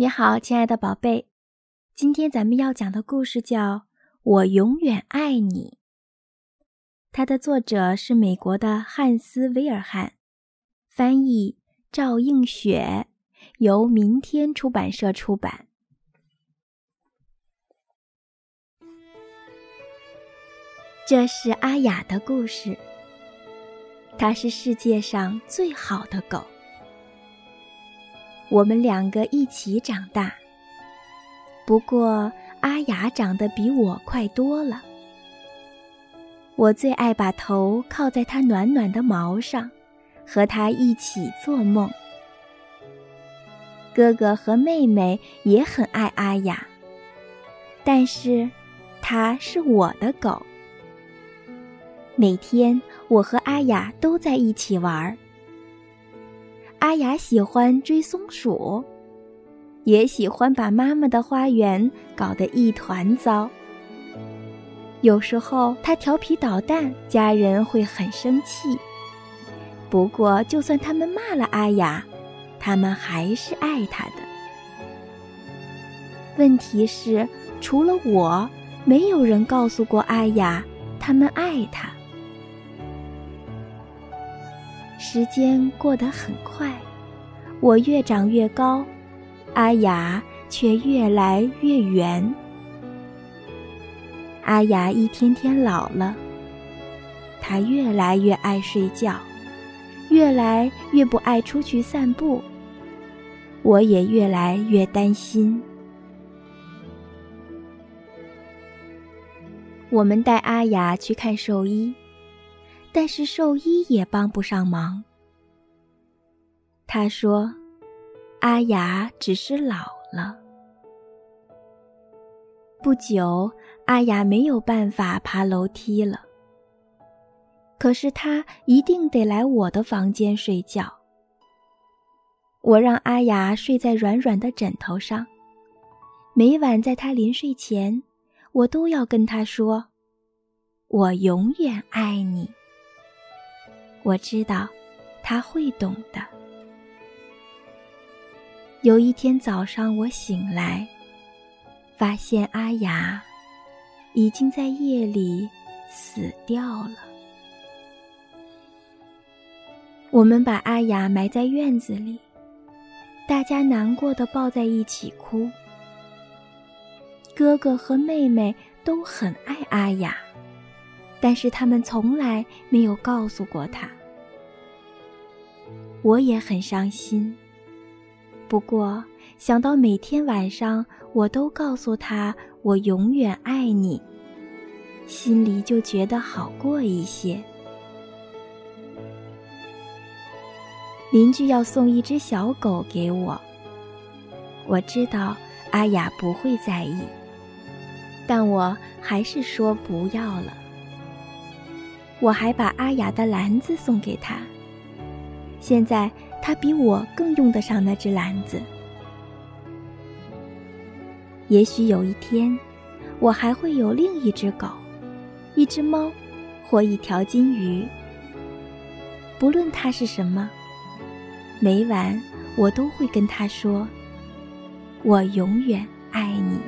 你好，亲爱的宝贝，今天咱们要讲的故事叫《我永远爱你》。它的作者是美国的汉斯·威尔汉，翻译赵映雪，由明天出版社出版。这是阿雅的故事，它是世界上最好的狗。我们两个一起长大，不过阿雅长得比我快多了。我最爱把头靠在它暖暖的毛上，和它一起做梦。哥哥和妹妹也很爱阿雅，但是它是我的狗。每天我和阿雅都在一起玩儿。阿雅喜欢追松鼠，也喜欢把妈妈的花园搞得一团糟。有时候她调皮捣蛋，家人会很生气。不过，就算他们骂了阿雅，他们还是爱她的。问题是，除了我，没有人告诉过阿雅，他们爱她。时间过得很快，我越长越高，阿雅却越来越圆。阿雅一天天老了，她越来越爱睡觉，越来越不爱出去散步。我也越来越担心。我们带阿雅去看兽医。但是兽医也帮不上忙。他说：“阿雅只是老了。”不久，阿雅没有办法爬楼梯了。可是她一定得来我的房间睡觉。我让阿雅睡在软软的枕头上，每晚在她临睡前，我都要跟她说：“我永远爱你。”我知道，他会懂的。有一天早上，我醒来，发现阿雅已经在夜里死掉了。我们把阿雅埋在院子里，大家难过的抱在一起哭。哥哥和妹妹都很爱阿雅，但是他们从来没有告诉过她。我也很伤心。不过想到每天晚上我都告诉他我永远爱你，心里就觉得好过一些。邻居要送一只小狗给我，我知道阿雅不会在意，但我还是说不要了。我还把阿雅的篮子送给他。现在他比我更用得上那只篮子。也许有一天，我还会有另一只狗，一只猫，或一条金鱼。不论它是什么，每晚我都会跟它说：“我永远爱你。”